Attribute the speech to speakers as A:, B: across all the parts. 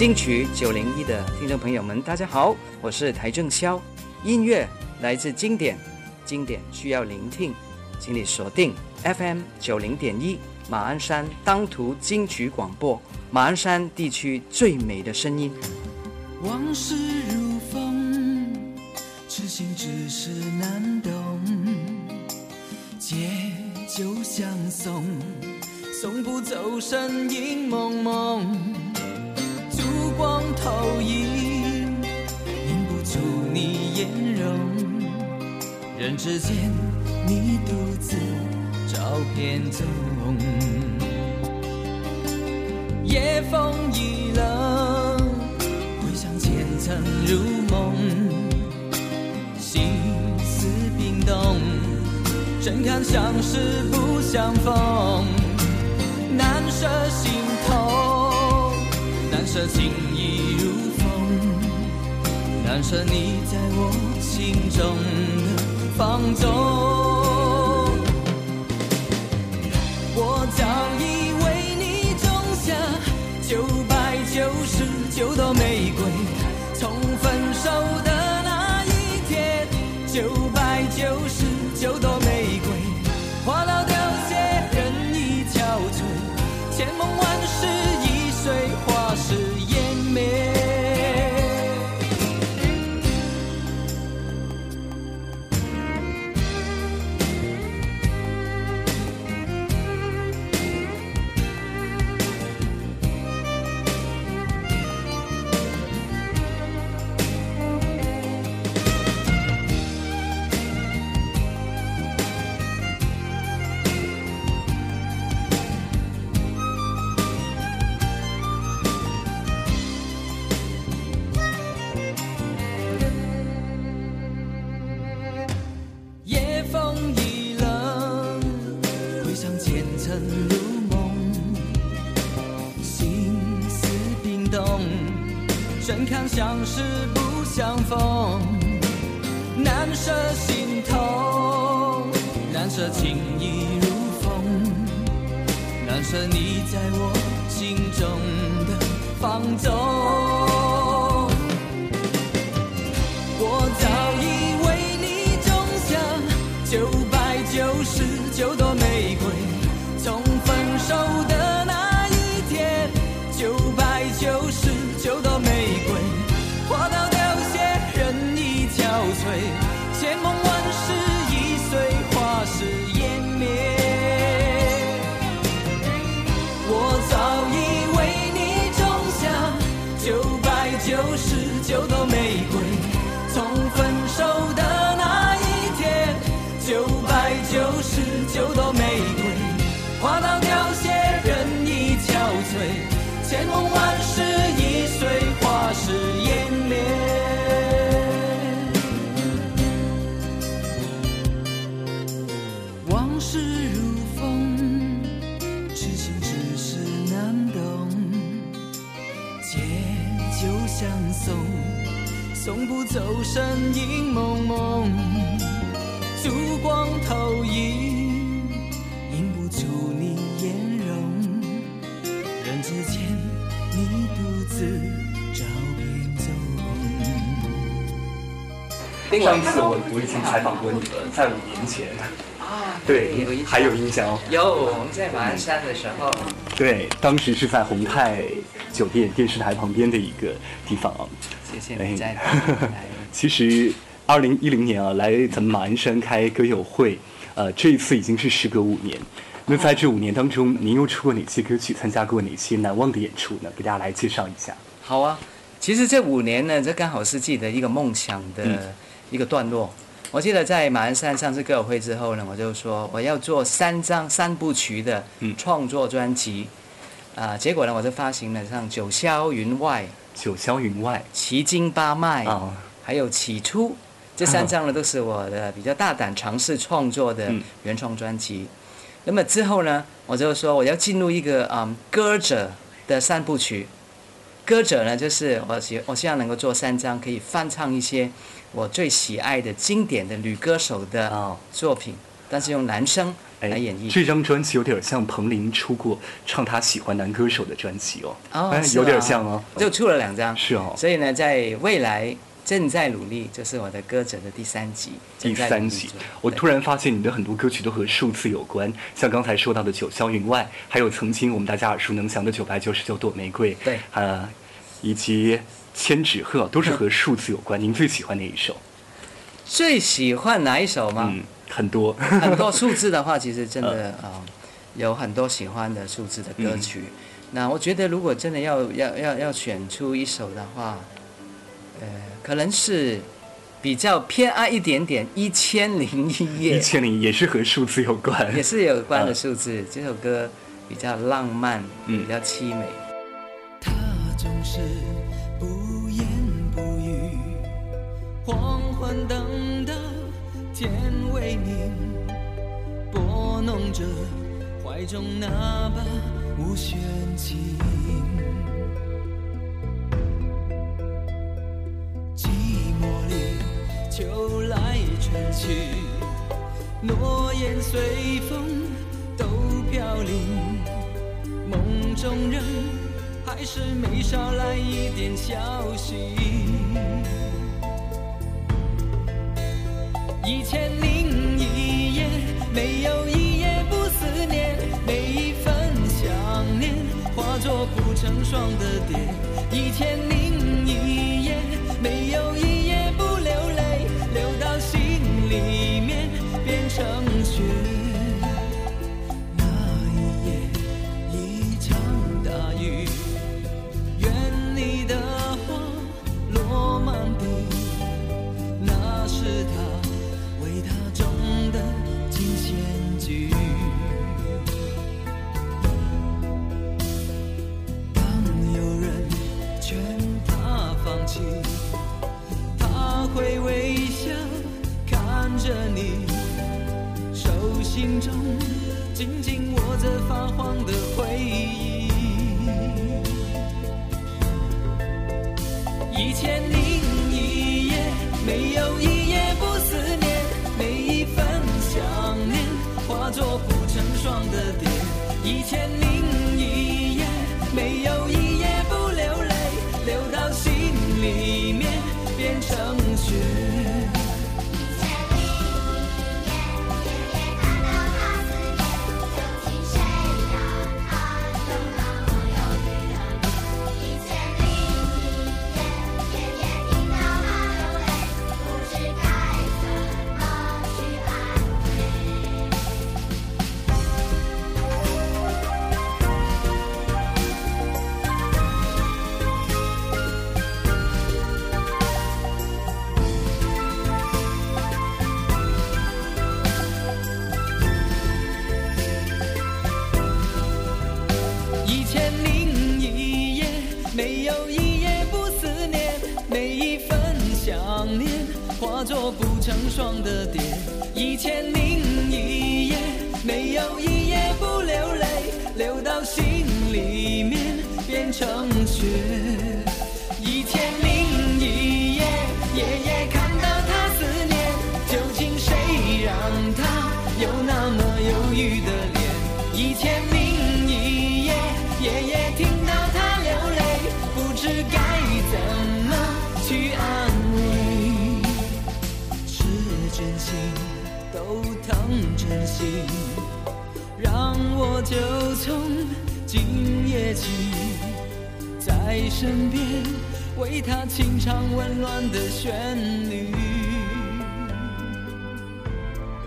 A: 金曲九零一的听众朋友们，大家好，我是台正宵。音乐来自经典，经典需要聆听，请你锁定 FM 九零点一马鞍山当涂金曲广播，马鞍山地区最美的声音。
B: 往事如风，痴心只是难懂。借酒相送，送不走身影蒙蒙。投影，映不出你颜容。人之间，你独自照片中。夜风已冷，回想前尘如梦，心思冰冻，怎堪相识不相逢，难舍心头。难舍情意，难舍你在我心中的放纵。我早已相识不相逢，难舍心痛，难舍情意如风，难舍你在我心中的放纵。爱九十九朵玫瑰，花到凋谢，人已憔悴，千梦万世已随花事湮灭。往事如风，痴心只是难懂。借酒相送，送不走身影蒙蒙。烛光投影，映不出你颜容。人之间，你独自。
C: 上一次我我已经采访过你了，在五年前
A: 啊，
C: 对，还有印象哦。
A: 有我们在马鞍山的时候，
C: 对，当时是在宏泰酒店电视台旁边的一个地方。
A: 谢谢你在。
C: 其实二零一零年啊，来咱们马鞍山开歌友会，呃，这一次已经是时隔五年。那在这五年当中，您又出过哪些歌曲？参加过哪些难忘的演出呢？给大家来介绍一下。
A: 好啊，其实这五年呢，这刚好是自己的一个梦想的。一个段落，我记得在马鞍山上次歌友会之后呢，我就说我要做三张三部曲的创作专辑，啊，结果呢，我就发行了像《九霄云外》《
C: 九霄云外》《
A: 奇经八脉》还有《起初》这三张呢，都是我的比较大胆尝试创作的原创专辑。那么之后呢，我就说我要进入一个嗯歌者的三部曲，歌者呢，就是我希我希望能够做三张可以翻唱一些。我最喜爱的经典的女歌手的作品，但是用男声来演绎。
C: 这张专辑有点像彭羚出过唱她喜欢男歌手的专辑哦，
A: 哦，
C: 有点像哦，
A: 就出了两张，
C: 是哦。
A: 所以呢，在未来正在努力，就是我的歌者的第三集。
C: 第三集，我突然发现你的很多歌曲都和数字有关，像刚才说到的《九霄云外》，还有曾经我们大家耳熟能详的《九百九十九朵玫瑰》，
A: 对，
C: 啊，以及《千纸鹤》，都是和数字有关。您最喜欢哪一首？
A: 最喜欢哪一首吗？
C: 嗯，很多
A: 很多数字的话，其实真的啊，有很多喜欢的数字的歌曲。那我觉得，如果真的要要要要选出一首的话，呃，可能是比较偏爱一点点《一千零一夜》。
C: 一千零也是和数字有关，
A: 也是有关的数字。这首歌比较浪漫，比较凄美。
B: 他总是不言不语，黄昏等到天微明，拨弄着怀中那把无弦琴。去，诺言随风都飘零，梦中人还是没捎来一点消息。一千零一夜，没有一夜不思念，每一份想念化作不成双的蝶。一千心中紧紧握着发黄的回没有一夜不思念，每一份想念化作不成双的蝶。一千零一夜，没有一夜不流泪，流到心里面变成雪。一千零一夜，夜夜真心，让我就从今夜起，在身边为他轻唱温暖的旋律。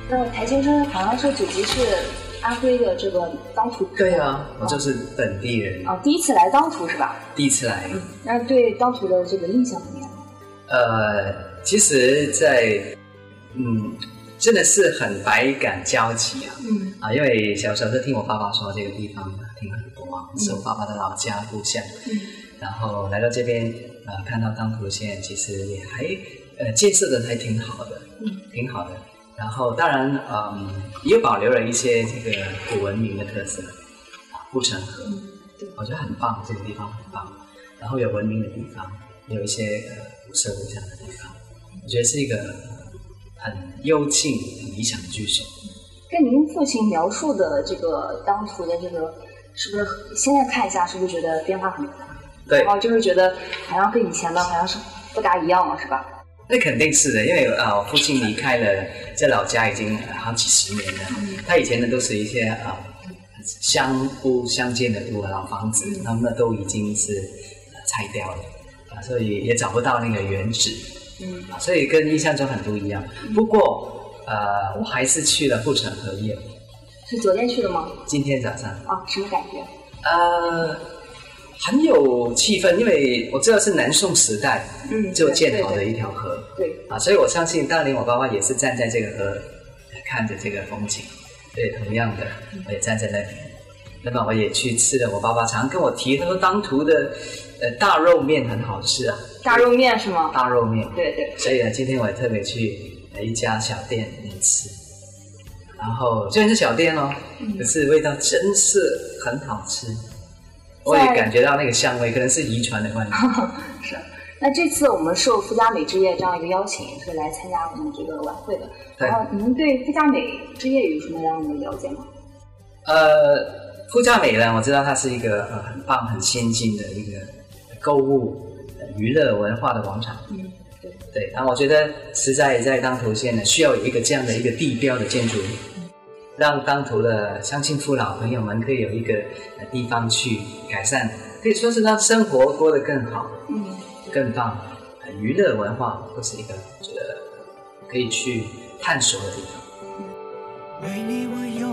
D: 那台先生好像说祖籍是安徽的这个当涂。
A: 对啊，我就是本地人。
D: 哦，第一次来当涂是吧？
A: 第一次来。
D: 那对当涂的这个印象怎么样？
A: 呃，其实在，嗯，真的是很百感交集啊。
D: 嗯。
A: 啊，因为小时候听我爸爸说这个地方听很多啊，是我爸爸的老家故乡。
D: 嗯。
A: 然后来到这边，呃，看到当涂县，其实也还，呃，建设的还挺好的。
D: 嗯。
A: 挺好的。然后当然，嗯，也保留了一些这个古文明的特色，啊，护城河，我觉得很棒，这个地方很棒。然后有文明的地方，有一些呃古色古香的地方，我觉得是一个很幽静、很理想的居所。
D: 跟您父亲描述的这个当涂的这个，是不是现在看一下，是不是觉得变化很大？
A: 对
D: 然后就是觉得好像跟以前的好像是不大一样了，是吧？
A: 那肯定是的，因为啊，我父亲离开了在老家已经好几十年了。他以前呢都是一些啊相屋相间的屋老房子，那么都已经是呃拆掉了啊，所以也找不到那个原址。所以跟印象中很不一样。不过呃，我还是去了护城河夜，
D: 是昨天去的吗？
A: 今天早上。
D: 啊，什么感觉？
A: 呃，很有气氛，因为我知道是南宋时代
D: 嗯
A: 就建好的一条河。
D: 对，
A: 啊，所以我相信当年我爸爸也是站在这个河，看着这个风景，对，同样的，我也站在那边。那么我也去吃了我爸爸常跟我提，他说当涂的呃大肉面很好吃啊，
D: 大肉面是吗？
A: 大肉面。
D: 对对，
A: 所以呢，今天我也特别去呃一家小店里面吃，然后虽然是小店哦，可是味道真是很好吃，我也感觉到那个香味，可能是遗传的关系。
D: 是。那这次我们受富家美之夜这样一个邀请，是来参加我们这个晚会的。
A: 对
D: 然后您对富家美之夜有什么样的了解吗？
A: 呃，富家美呢，我知道它是一个呃很棒、很先进的一个购物、呃娱乐文化的广场。
D: 嗯，对。
A: 对，然后我觉得实在在当涂县呢，需要有一个这样的一个地标的建筑物，让当涂的乡亲父老朋友们可以有一个呃地方去改善，可以说是让生活过得更好、
D: 嗯，
A: 更棒。呃娱乐文化都是一个我觉得可以去探索的地方。
B: 为你，我用了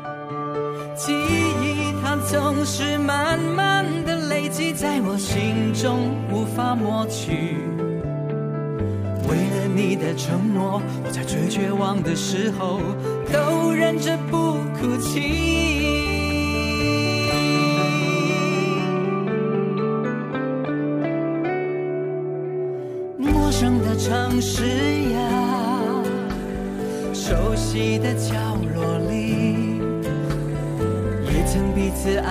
B: 记忆它总是慢慢的累积在我心中，无法抹去。为了你的承诺，我在最绝望的时候都忍着不哭泣。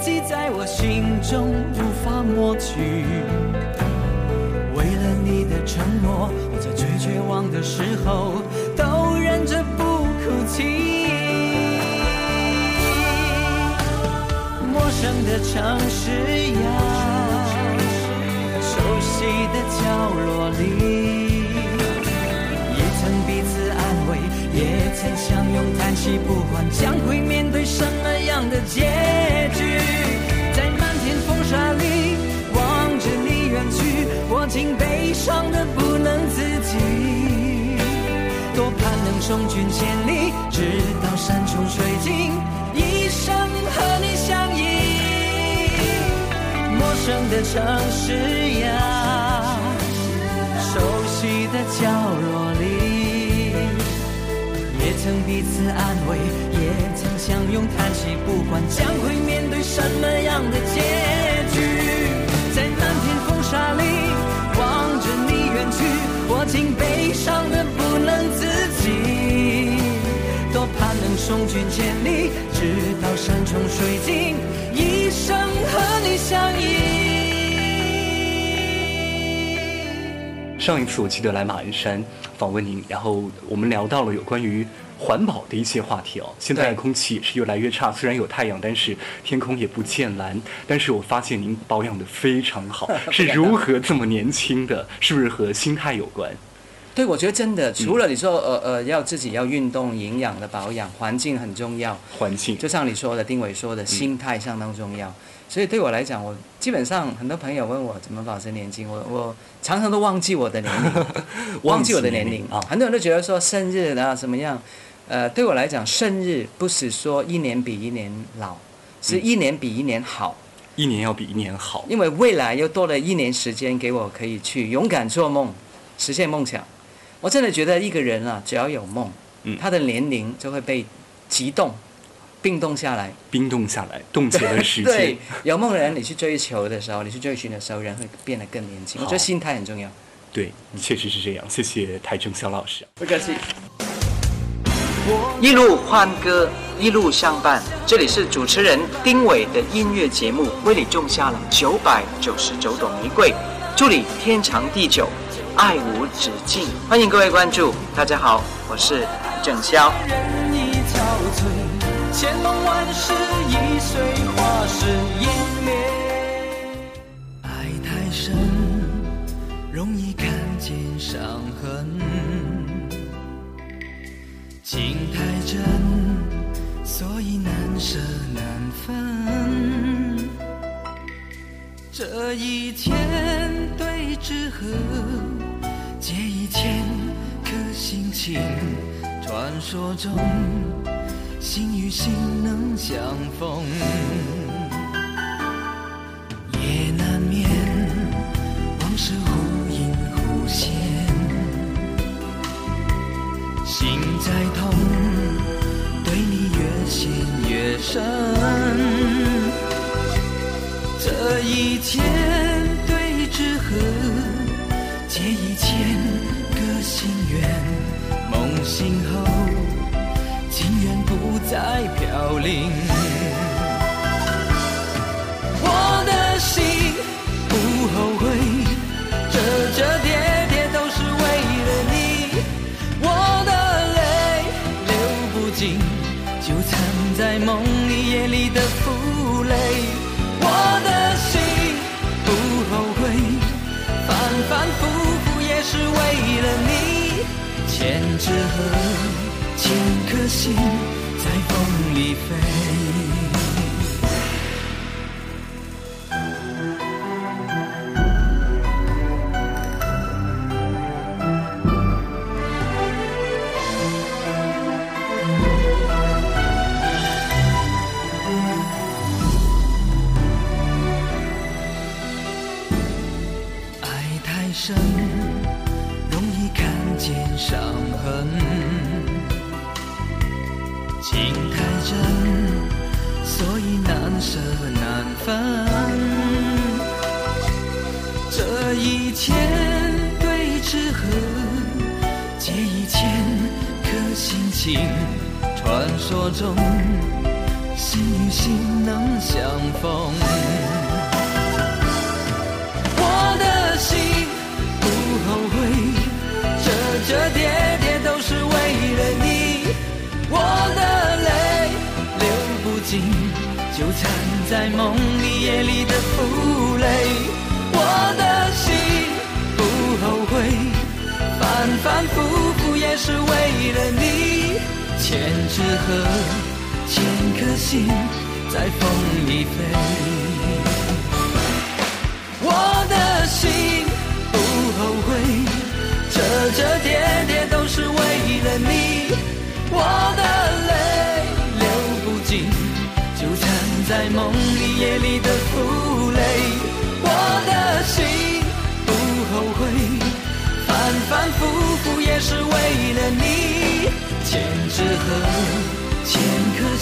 B: 记在我心中，无法抹去。为了你的承诺，我在最绝望的时候都忍着不哭泣。陌生的城市呀，熟悉的角落里，也曾彼此安慰，也曾相拥叹息，不管将会面对什么样的结局，在漫天风沙里望着你远去，我竟悲伤的不能自己。多盼能送君千里，直到山穷水尽，一生和你相依。陌生的城市呀，
E: 熟悉的角落里，曾彼此安慰，也曾相拥叹息，不管将会面对什么样的结局，在漫天风沙里望着你远去，我竟悲伤的不能自己，多盼能送君千里，直到山穷水尽，一生和你相依。
C: 上一次我记得来马鞍山访问您，然后我们聊到了有关于环保的一些话题哦。现在空气也是越来越差，虽然有太阳，但是天空也不见蓝。但是我发现您保养的非常好，是如何这么年轻的？是不是和心态有关？
B: 对，我觉得真的，除了你说呃呃要自己要运动、营养的保养，环境很重要。
C: 环境
B: 就像你说的，丁伟说的，心态相当重要。所以对我来讲，我基本上很多朋友问我怎么保持年轻，我我常常都忘记我的年龄，忘记我的年龄啊。很多人都觉得说生日啊怎么样，呃，对我来讲，生日不是说一年比一年老，是一年比一年好，
C: 一年要比一年好，
B: 因为未来又多了一年时间给我可以去勇敢做梦，实现梦想。我真的觉得一个人啊，只要有梦，他的年龄就会被激动。冰冻下来，
C: 冰冻下来，冻结了时间。
B: 对，有梦人，你去追求的时候，你去追寻的时候，人会变得更年轻。我觉得心态很重要。
C: 对，确实是这样。谢谢台中肖老师。
B: 不客气。一路欢歌，一路相伴。这里是主持人丁伟的音乐节目，为你种下了九百九十九朵玫瑰，祝你天长地久，爱无止境。欢迎各位关注。大家好，我是郑潇。千梦万世，易碎花时湮灭。爱太深，容易看见伤痕；情太真，所以难舍难分。这一千对纸鹤，借一千颗心情，传说中。心与心能相逢，千纸鹤。千颗心在风里飞。分。这一千对纸鹤，借一千颗心情。传说中，心与心能相逢。我的心不后悔，折折叠叠都是为了你。我的泪流不尽，在梦里夜里的负累。我的心不后悔，反反复复也是为了你。千纸鹤，千颗心在风里飞。我的心不后悔，折折叠叠都是为了你。我的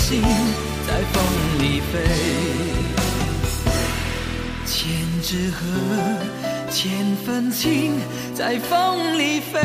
B: 心在风里飞，千纸鹤，千份情在风里飞。